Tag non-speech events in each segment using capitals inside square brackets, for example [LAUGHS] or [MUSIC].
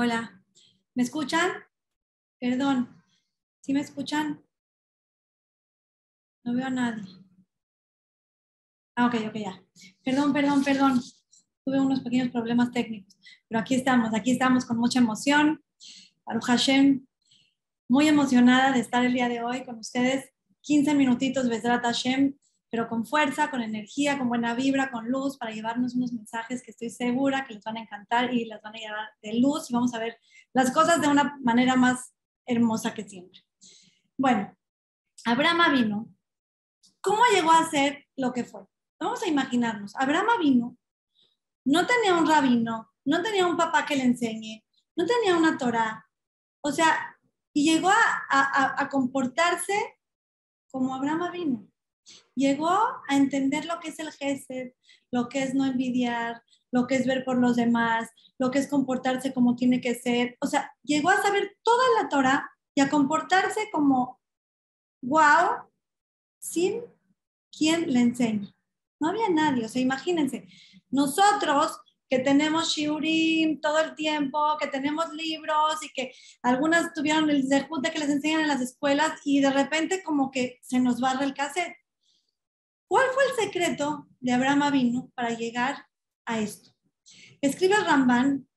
Hola, ¿me escuchan? Perdón, ¿sí me escuchan? No veo a nadie. Ah, ok, ok, ya. Perdón, perdón, perdón. Tuve unos pequeños problemas técnicos, pero aquí estamos, aquí estamos con mucha emoción. Baruch Hashem, muy emocionada de estar el día de hoy con ustedes. 15 minutitos, Besrat Hashem, pero con fuerza, con energía, con buena vibra, con luz, para llevarnos unos mensajes que estoy segura que les van a encantar y les van a llevar de luz y vamos a ver las cosas de una manera más hermosa que siempre. Bueno, Abraham vino. ¿Cómo llegó a ser lo que fue? Vamos a imaginarnos, Abraham vino, no tenía un rabino, no tenía un papá que le enseñe, no tenía una Torah, o sea, y llegó a, comportarse como Abraham vino. Llegó a entender lo que es el gesed, lo que es no envidiar, lo que es ver por los demás, lo que es comportarse como tiene que ser. O sea, llegó a saber toda la Torah y a comportarse como wow, sin quien le enseñe. No había nadie, o sea, imagínense, nosotros que tenemos shiurim todo el tiempo, que tenemos libros y que algunas tuvieron el de que les enseñan en las escuelas y de repente como que se nos barra el cassette. ¿Cuál fue el secreto de Abraham Avinu para llegar a esto? Escribe el Ramban,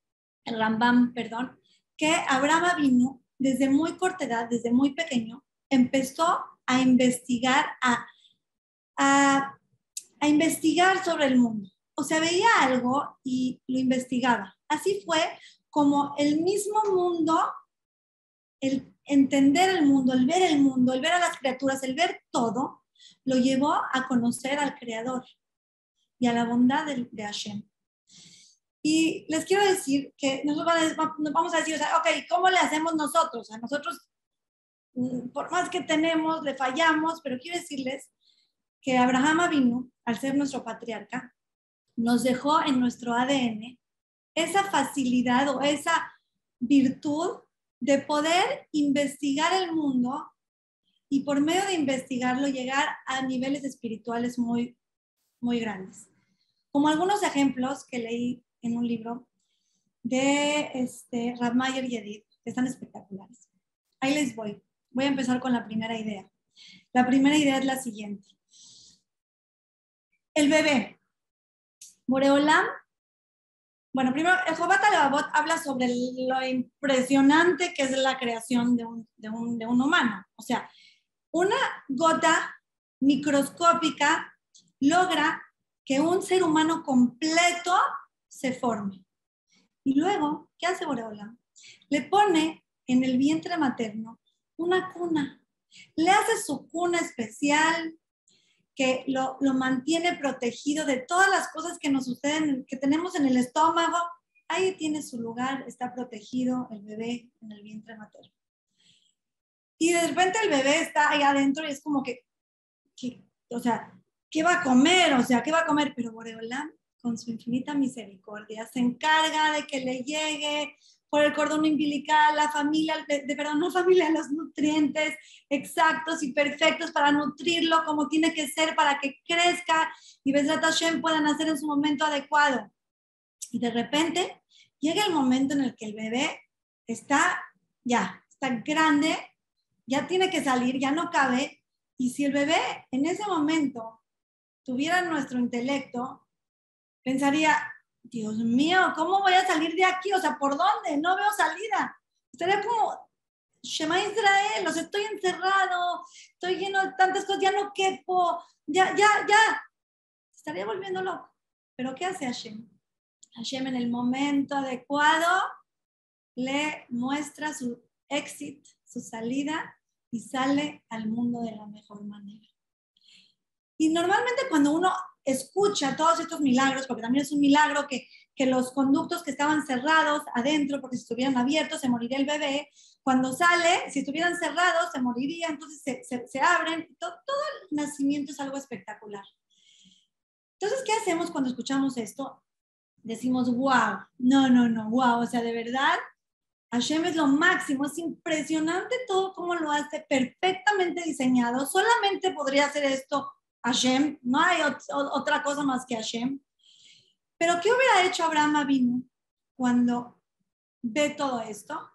el Rambam, perdón, que Abraham Avinu desde muy corta edad, desde muy pequeño, empezó a investigar, a, a, a investigar sobre el mundo o sea, veía algo y lo investigaba. Así fue como el mismo mundo, el entender el mundo, el ver el mundo, el ver a las criaturas, el ver todo, lo llevó a conocer al Creador y a la bondad de, Hashem. Y les quiero decir que nosotros vamos a decir, o sea, ok, ¿cómo le hacemos nosotros? A nosotros, mm, por más que tenemos, le fallamos, pero quiero decirles que Abraham vino, al ser nuestro patriarca, nos dejó en nuestro ADN esa facilidad o esa virtud de poder investigar el mundo y por medio de investigarlo llegar a niveles espirituales muy, muy grandes. Como algunos ejemplos que leí en un libro de este, Radmayer y Edith, que están espectaculares. Ahí les voy. Voy a empezar con la primera idea. La primera idea es la siguiente. El bebé, Moreolam, bueno, primero, el Jobat Alevabot habla sobre lo impresionante que es la creación de un, de, un, de un humano. O sea, una gota microscópica logra que un ser humano completo se forme. Y luego, ¿qué hace Boreolam? Le pone en el vientre materno una cuna. Le hace su cuna especial, que lo, mantiene protegido de todas las cosas que nos suceden, que tenemos en el estómago. Ahí tiene su lugar, está protegido el bebé en el vientre materno. Y de repente el bebé está ahí adentro y es como que, o sea, ¿qué va a comer? O sea, ¿qué va a comer? Pero Boreolam, con su infinita misericordia, se encarga de que le llegue por el cordón umbilical, la familia, de, perdón, no familia, los nutrientes exactos y perfectos para nutrirlo como tiene que ser para que crezca y Besrat Hashem pueda nacer en su momento adecuado. Y de repente llega el momento en el que el bebé está ya, está grande, ya tiene que salir, ya no cabe. Y si el bebé en ese momento tuviera nuestro intelecto, pensaría, Dios mío, ¿cómo voy a salir de aquí? O sea, ¿por dónde? No veo salida. Estaría como, Shema Israel, estoy encerrado, estoy lleno de tantas cosas, ya no quepo, ya, ya, ya. Estaría volviendo loco. Pero ¿qué hace Hashem? Hashem en el momento adecuado le muestra su éxito, su salida y sale al mundo de la mejor manera. Y normalmente cuando uno escucha todos estos milagros, porque también es un milagro que, que los conductos que estaban cerrados adentro, porque si estuvieran abiertos se moriría el bebé, cuando sale, si estuvieran cerrados se moriría, entonces se, se, abren, todo, todo el nacimiento es algo espectacular. Entonces, ¿qué hacemos cuando escuchamos esto? Decimos, wow, no, no, no, wow, o sea, de verdad, Hashem es lo máximo, es impresionante todo cómo lo hace, perfectamente diseñado, solamente podría hacer esto Hashem, no hay otra cosa más que Hashem. Pero ¿qué hubiera hecho Abraham Avinu cuando ve todo esto,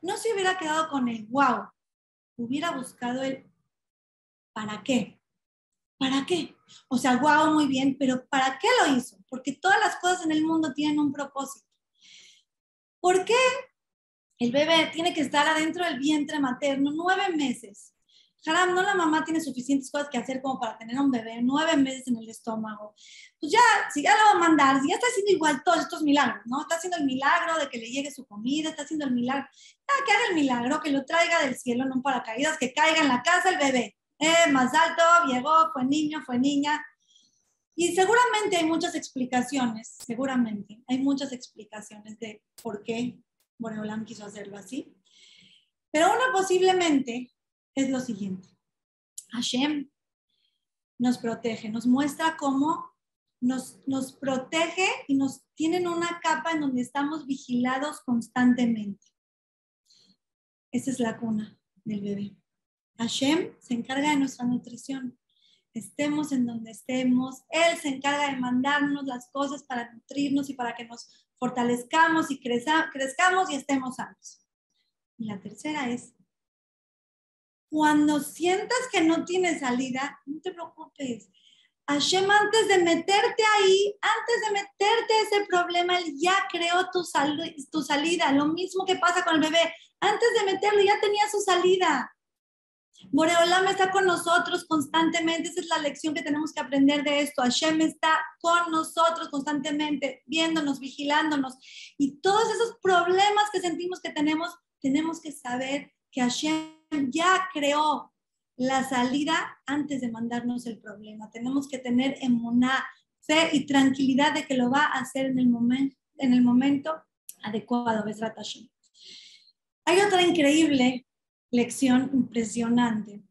no se hubiera quedado con el wow, hubiera buscado el ¿para qué? ¿Para qué? O sea, wow, muy bien, pero ¿para qué lo hizo? Porque todas las cosas en el mundo tienen un propósito. ¿Por qué el bebé tiene que estar adentro del vientre materno nueve meses? Haram, no la mamá tiene suficientes cosas que hacer como para tener un bebé nueve meses en el estómago. Pues ya, si ya lo va a mandar, si ya está haciendo igual todos estos milagros, ¿no? Está haciendo el milagro de que le llegue su comida, está haciendo el milagro, ah, que haga el milagro, que lo traiga del cielo, no un paracaídas, que caiga en la casa el bebé. Eh, más alto, llegó, fue niño, fue niña. Y seguramente hay muchas explicaciones, seguramente hay muchas explicaciones de por qué Boreolam quiso hacerlo así. Pero una posiblemente es lo siguiente. Hashem nos protege, nos muestra cómo nos, nos protege y nos tienen una capa en donde estamos vigilados constantemente. Esa es la cuna del bebé. Hashem se encarga de nuestra nutrición. Estemos en donde estemos, Él se encarga de mandarnos las cosas para nutrirnos y para que nos fortalezcamos y crezcamos y estemos sanos. Y la tercera es cuando sientas que no tienes salida, no te preocupes. Hashem, antes de meterte ahí, antes de meterte ese problema, él ya creó tu, tu salida. Lo mismo que pasa con el bebé. Antes de meterlo, ya tenía su salida. Boreolam está con nosotros constantemente. Esa es la lección que tenemos que aprender de esto. Hashem está con nosotros constantemente, viéndonos, vigilándonos. Y todos esos problemas que sentimos que tenemos, tenemos que saber que Hashem ya creó la salida antes de mandarnos el problema. Tenemos que tener emuná, fe y tranquilidad de que lo va a hacer en el momento, en el momento adecuado. Hay otra increíble lección impresionante.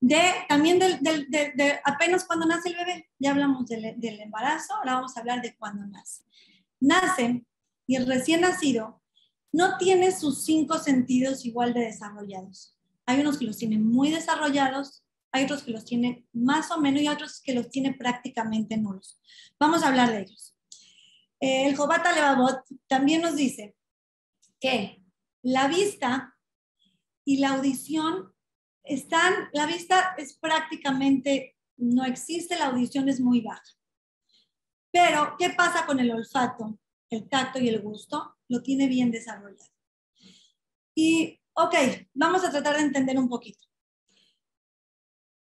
De, también de, apenas cuando nace el bebé, ya hablamos del, del embarazo, ahora vamos a hablar de cuando nace. Nace y el recién nacido no tiene sus cinco sentidos igual de desarrollados. Hay unos que los tienen muy desarrollados, hay otros que los tienen más o menos y otros que los tienen prácticamente nulos. Vamos a hablar de ellos. El Jobata Levavot también nos dice que la vista y la audición están, la vista es prácticamente, no existe, la audición es muy baja. Pero, ¿qué pasa con el olfato, el tacto y el gusto? lo tiene bien desarrollado. Y, ok, vamos a tratar de entender un poquito.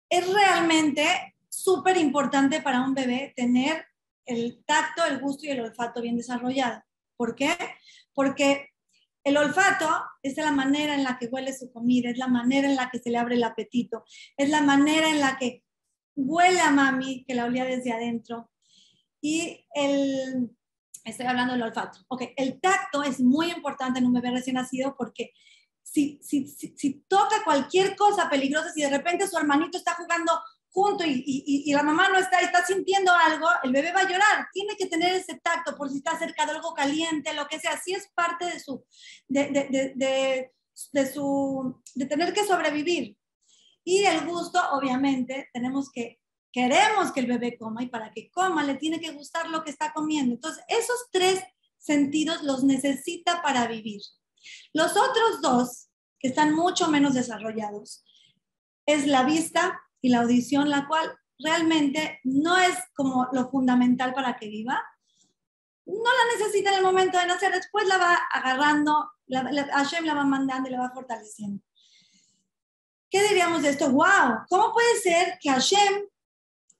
Es realmente súper importante para un bebé tener el tacto, el gusto y el olfato bien desarrollado. ¿Por qué? Porque el olfato es la manera en la que huele su comida, es la manera en la que se le abre el apetito, es la manera en la que huele a mami, que la olía desde adentro. Y el, Estoy hablando del olfato. Ok, el tacto es muy importante en un bebé recién nacido porque si, si, si, toca cualquier cosa peligrosa, si de repente su hermanito está jugando junto y, y, y, la mamá no está, está sintiendo algo, el bebé va a llorar. Tiene que tener ese tacto por si está cerca de algo caliente, lo que sea. Sí es parte de su, de, de, de, de, su, de tener que sobrevivir. Y el gusto, obviamente, tenemos que queremos que el bebé coma y para que coma le tiene que gustar lo que está comiendo. Entonces, esos tres sentidos los necesita para vivir. Los otros dos, que están mucho menos desarrollados, es la vista y la audición, la cual realmente no es como lo fundamental para que viva. No la necesita en el momento de nacer, después la va agarrando, la, Hashem la va mandando y la va fortaleciendo. ¿Qué diríamos de esto? ¡Wow! ¿Cómo puede ser que Hashem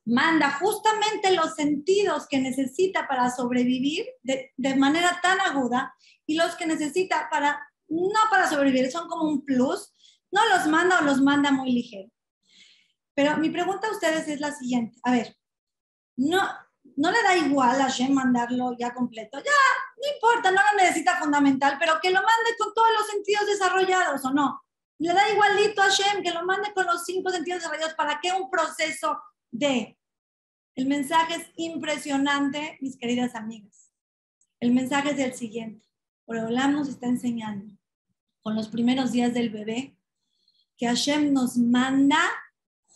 manda justamente los sentidos que necesita para sobrevivir de, manera tan aguda y los que necesita para, no para sobrevivir, son como un plus, no los manda o los manda muy ligero. Pero mi pregunta a ustedes es la siguiente, a ver, no, no le da igual a Shem mandarlo ya completo, ya, no importa, no lo necesita fundamental, pero que lo mande con todos los sentidos desarrollados o no. Le da igualito a Shem que lo mande con los cinco sentidos desarrollados. ¿Para qué un proceso de. El mensaje es impresionante, mis queridas amigas. El mensaje es el siguiente. Olam nos está enseñando con los primeros días del bebé que Hashem nos manda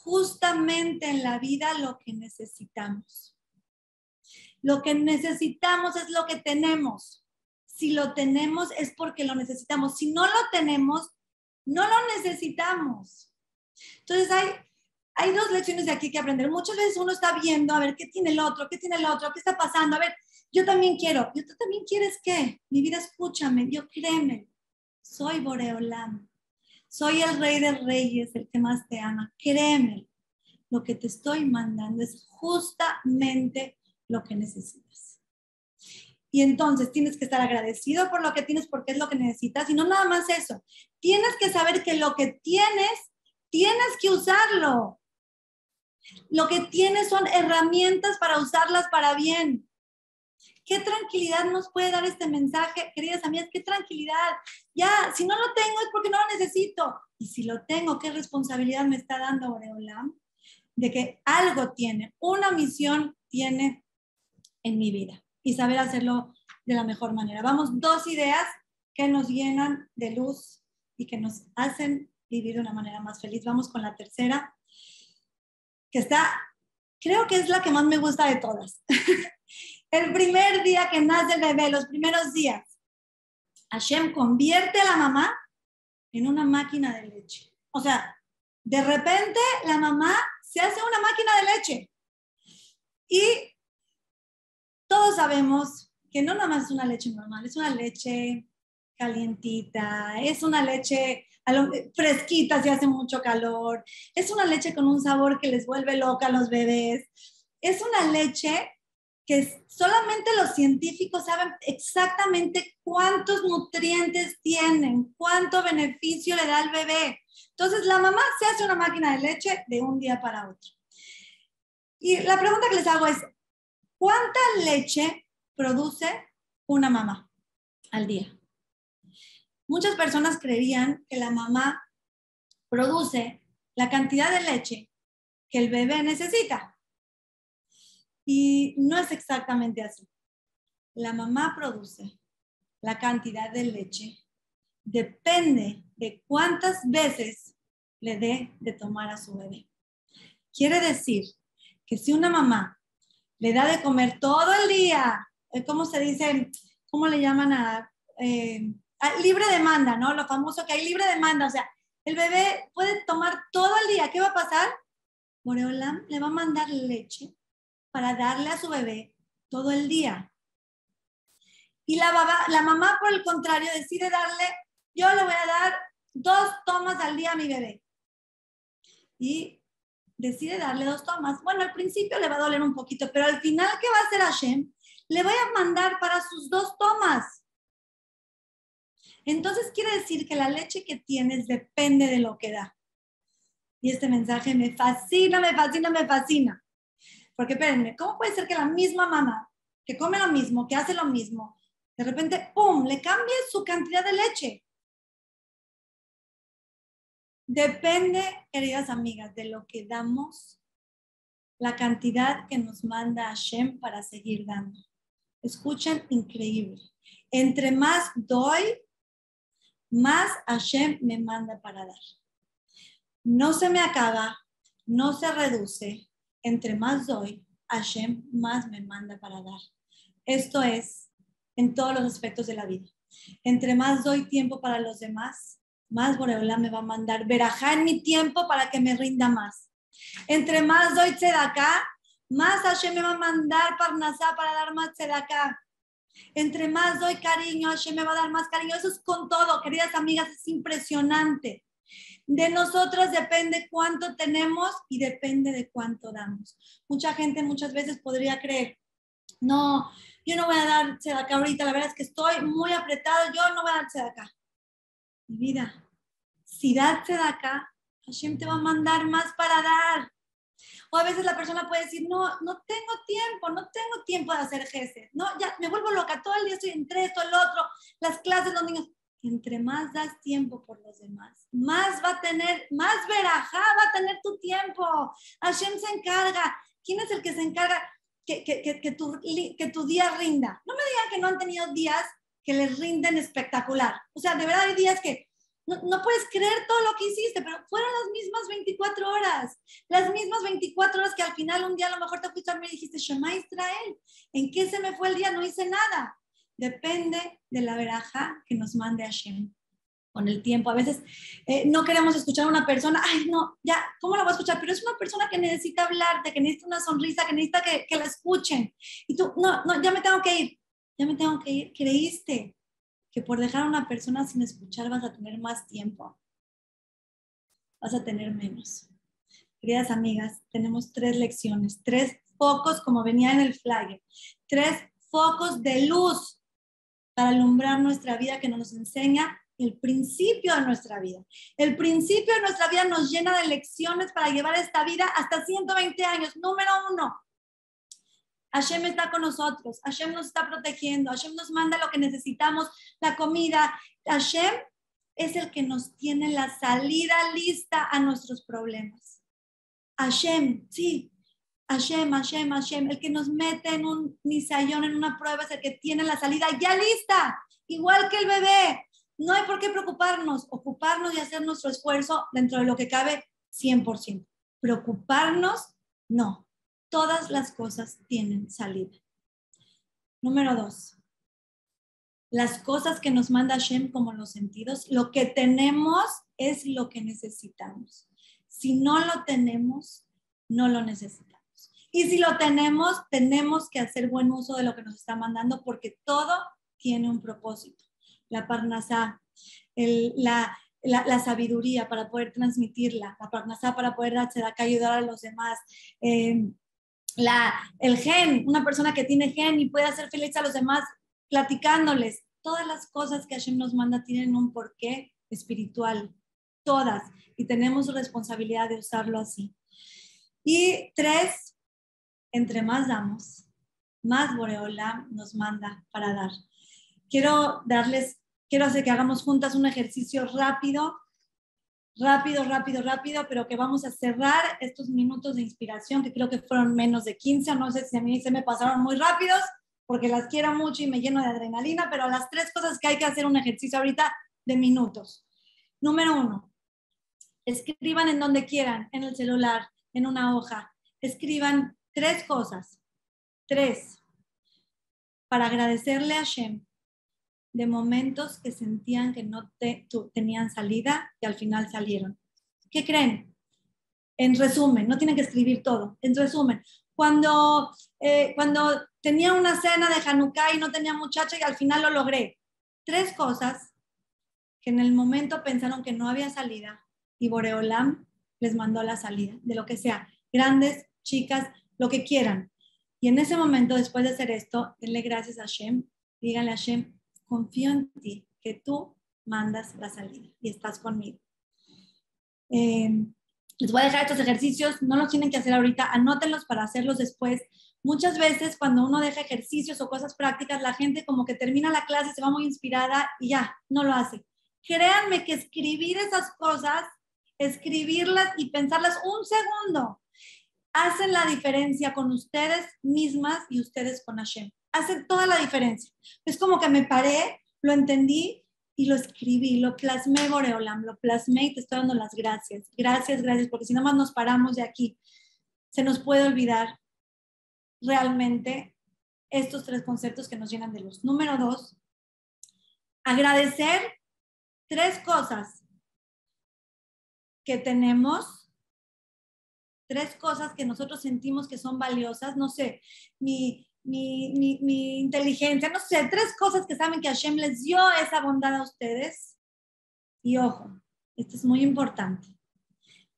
justamente en la vida lo que necesitamos. Lo que necesitamos es lo que tenemos. si lo tenemos es porque lo necesitamos. Si no lo tenemos, no lo necesitamos. Entonces hay, hay dos lecciones de aquí que aprender. Muchas veces uno está viendo, a ver, ¿qué tiene el otro? ¿Qué tiene el otro? ¿Qué está pasando? A ver, yo también quiero. ¿Y tú también quieres qué? Mi vida, escúchame, yo créeme. Soy Boreolam. Soy el rey de reyes, el que más te ama. Créeme. Lo que te estoy mandando es justamente lo que necesitas. Y entonces tienes que estar agradecido por lo que tienes porque es lo que necesitas. Y no nada más eso. Tienes que saber que lo que tienes, tienes que usarlo. Lo que tienes son herramientas para usarlas para bien. ¿Qué tranquilidad nos puede dar este mensaje, queridas amigas? ¿Qué tranquilidad? Ya, si no lo tengo es porque no lo necesito. Y si lo tengo, ¿qué responsabilidad me está dando Oreolam? De que algo tiene, una misión tiene en mi vida y saber hacerlo de la mejor manera. Vamos, dos ideas que nos llenan de luz y que nos hacen vivir de una manera más feliz. Vamos con la tercera, que está, creo que es la que más me gusta de todas. [LAUGHS] el primer día que nace el bebé, los primeros días, Hashem convierte a la mamá en una máquina de leche. O sea, de repente la mamá se hace una máquina de leche. Y todos sabemos que no nada más es una leche normal, es una leche calientita, es una leche fresquita si hace mucho calor, es una leche con un sabor que les vuelve loca a los bebés, es una leche que solamente los científicos saben exactamente cuántos nutrientes tienen, cuánto beneficio le da al bebé. Entonces la mamá se hace una máquina de leche de un día para otro. Y la pregunta que les hago es, ¿cuánta leche produce una mamá al día? Muchas personas creían que la mamá produce la cantidad de leche que el bebé necesita. Y no es exactamente así. La mamá produce la cantidad de leche. Depende de cuántas veces le dé de tomar a su bebé. Quiere decir que si una mamá le da de comer todo el día, eh, ¿cómo se dice? ¿Cómo le llaman a, eh, a libre demanda, ¿no? Lo famoso que hay libre demanda, o sea, el bebé puede tomar todo el día. ¿Qué va a pasar? Moreolam le va a mandar leche para darle a su bebé todo el día. Y la, mamá, por el contrario, decide darle, yo le voy a dar dos tomas al día a mi bebé. Y decide darle dos tomas. Bueno, al principio le va a doler un poquito, pero al final, ¿qué va a hacer Hashem? Le voy a mandar para sus dos tomas. Entonces quiere decir que la leche que tienes depende de lo que da. Y este mensaje me fascina, me fascina, me fascina. Porque espérenme, ¿cómo puede ser que la misma mamá, que come lo mismo, que hace lo mismo, de repente, ¡pum!, le cambie su cantidad de leche? Depende, queridas amigas, de lo que damos, la cantidad que nos manda Hashem para seguir dando. Escuchen, increíble. Entre más doy, más Hashem me manda para dar. No se me acaba, no se reduce, entre más doy, Hashem más me manda para dar. Esto es en todos los aspectos de la vida. Entre más doy tiempo para los demás, más Boreola me va a mandar verajá en mi tiempo para que me rinda más. Entre más doy tzedakah, más Hashem me va a mandar parnasá para dar más tzedakah. Entre más doy cariño, Hashem me va a dar más cariño. Eso es con todo, queridas amigas, es impresionante. De nosotros depende cuánto tenemos y depende de cuánto damos. Mucha gente muchas veces podría creer, no, yo no voy a dar acá ahorita, la verdad es que estoy muy apretado, yo no voy a dar acá. Mi vida, si das acá, Hashem te va a mandar más para dar. O a veces la persona puede decir, no, no tengo tiempo, no tengo tiempo de hacer jefe. No, ya me vuelvo loca, todo el día estoy entre esto, el otro, las clases, los niños entre más das tiempo por los demás, más va a tener, más verajá va a tener tu tiempo. Hashem se encarga. ¿Quién es el que se encarga que, tu, que día rinda? No me digan que no han tenido días que les rinden espectacular. O sea, de verdad hay días que no, puedes creer todo lo que hiciste, pero fueron las mismas 24 horas. Las mismas 24 horas que al final un día a lo mejor te fuiste a mí y dijiste, Shema Israel, ¿en qué se me fue el día? No hice nada. Depende de la veraja que nos mande Hashem con el tiempo. A veces eh, no queremos escuchar a una persona, ay, no, ya, ¿cómo la voy a escuchar? Pero es una persona que necesita hablarte, que necesita una sonrisa, que necesita que, que la escuchen. Y tú, no, no, ya me tengo que ir, ya me tengo que ir. Creíste que por dejar a una persona sin escuchar vas a tener más tiempo. Vas a tener menos. Queridas amigas, tenemos tres lecciones, tres focos, como venía en el flyer, tres focos de luz para alumbrar nuestra vida que nos enseña el principio de nuestra vida. El principio de nuestra vida nos llena de lecciones para llevar esta vida hasta 120 años. Número uno, Hashem está con nosotros, Hashem nos está protegiendo, Hashem nos manda lo que necesitamos, la comida. Hashem es el que nos tiene la salida lista a nuestros problemas. Hashem, sí, Hashem, Hashem, Hashem, el que nos mete en un nisayón, en una prueba, es el que tiene la salida ya lista, igual que el bebé. No hay por qué preocuparnos, ocuparnos y hacer nuestro esfuerzo dentro de lo que cabe 100%. Preocuparnos, no. Todas las cosas tienen salida. Número dos, las cosas que nos manda Hashem como los sentidos, lo que tenemos es lo que necesitamos. Si no lo tenemos, no lo necesitamos. Y si lo tenemos, tenemos que hacer buen uso de lo que nos está mandando porque todo tiene un propósito la parnasá, la, la, sabiduría para poder transmitirla, la parnasá para poder darse acá ayudar a los demás. Eh, la, el gen, una persona que tiene gen y puede hacer feliz a los demás platicándoles. Todas las cosas que Hashem nos manda tienen un porqué espiritual, todas, y tenemos responsabilidad de usarlo así. Y tres, entre más damos, más Boreola nos manda para dar quiero darles, quiero hacer que hagamos juntas un ejercicio rápido, rápido, rápido, rápido, pero que vamos a cerrar estos minutos de inspiración, que creo que fueron menos de 15, no sé si a mí se me pasaron muy rápidos, porque las quiero mucho y me lleno de adrenalina, pero las tres cosas que hay que hacer un ejercicio ahorita de minutos. Número uno, escriban en donde quieran, en el celular, en una hoja, escriban tres cosas, tres, para agradecerle a Shem de momentos que sentían que no tenían salida y al final salieron. ¿Qué creen? En resumen, no tienen que escribir todo. En resumen, cuando, eh, cuando tenía una cena de Hanukkah y no tenía muchacha y al final lo logré. Tres cosas que en el momento pensaron que no había salida y Boreolam les mandó la salida, de lo que sea, grandes, chicas, lo que quieran. Y en ese momento, después de hacer esto, denle gracias a Hashem, díganle a Hashem, confío en ti, que tú mandas la salida y estás conmigo. Em, les voy a dejar estos ejercicios, no los tienen que hacer ahorita, anótenlos para hacerlos después. Muchas veces cuando uno deja ejercicios o cosas prácticas, la gente como que termina la clase, se va muy inspirada y ya, no lo hace. Créanme que escribir esas cosas, escribirlas y pensarlas un segundo, hacen la diferencia con ustedes mismas y ustedes con Hashem hace toda la diferencia. Es como que me paré, lo entendí y lo escribí, lo plasmé, Boreolam, lo plasmé y te estoy dando las gracias. Gracias, gracias, porque si nada más nos paramos de aquí, se nos puede olvidar realmente estos tres conceptos que nos llenan de luz. Número dos, agradecer tres cosas que tenemos, tres cosas que nosotros sentimos que son valiosas. No sé, mi, mi, mi, inteligencia, no sé, tres cosas que saben que Hashem les dio esa bondad a ustedes. Y ojo, esto es muy importante.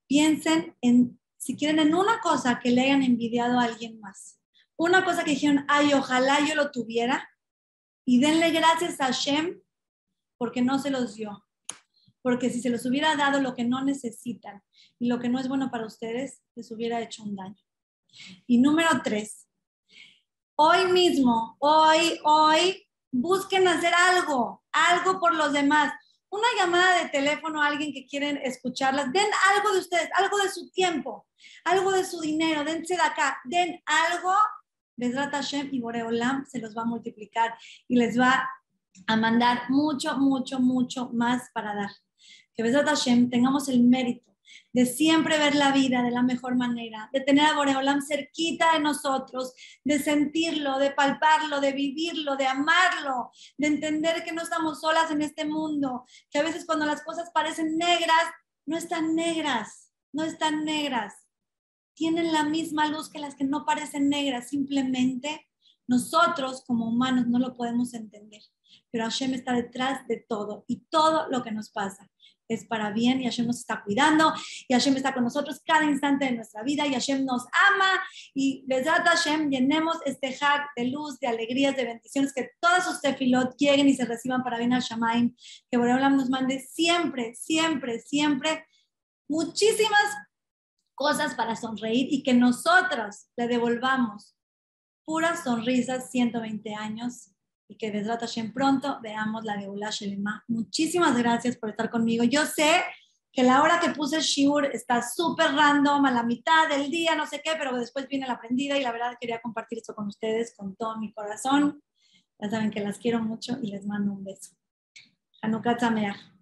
Piensen en, si quieren, en una cosa que le hayan envidiado a alguien más. Una cosa que dijeron, ay, ojalá yo lo tuviera. Y denle gracias a Hashem porque no se los dio. Porque si se los hubiera dado lo que no necesitan y lo que no es bueno para ustedes, les hubiera hecho un daño. Y número tres, hoy mismo, hoy, hoy, busquen hacer algo, algo por los demás. Una llamada de teléfono a alguien que quieren escucharlas, den algo de ustedes, algo de su tiempo, algo de su dinero, dense de acá, den algo, Besrat Hashem y Boreolam se los va a multiplicar y les va a mandar mucho, mucho, mucho más para dar. Que Besrat Hashem tengamos el mérito de siempre ver la vida de la mejor manera, de tener a Boreolam cerquita de nosotros, de sentirlo, de palparlo, de vivirlo, de amarlo, de entender que no estamos solas en este mundo, que a veces cuando las cosas parecen negras, no están negras, no están negras. Tienen la misma luz que las que no parecen negras, simplemente nosotros como humanos no lo podemos entender, pero Hashem está detrás de todo y todo lo que nos pasa es para bien y Hashem nos está cuidando y Hashem está con nosotros cada instante de nuestra vida y Hashem nos ama. Y Besat Hashem llenemos este hack de luz, de alegrías, de bendiciones, que todas sus tefilot lleguen y se reciban para bien al Shamaim, que Boreolam nos mande siempre, siempre, siempre muchísimas cosas para sonreír y que nosotros le devolvamos puras sonrisas 120 años y que Besrat Hashem pronto veamos la Geulá Shelema. Muchísimas gracias por estar conmigo. Yo sé que la hora que puse el Shiur está súper random, a la mitad del día, no sé qué, pero después viene la aprendida y la verdad quería compartir esto con ustedes con todo mi corazón. Ya saben que las quiero mucho y les mando un beso. Hanukkah Tameach.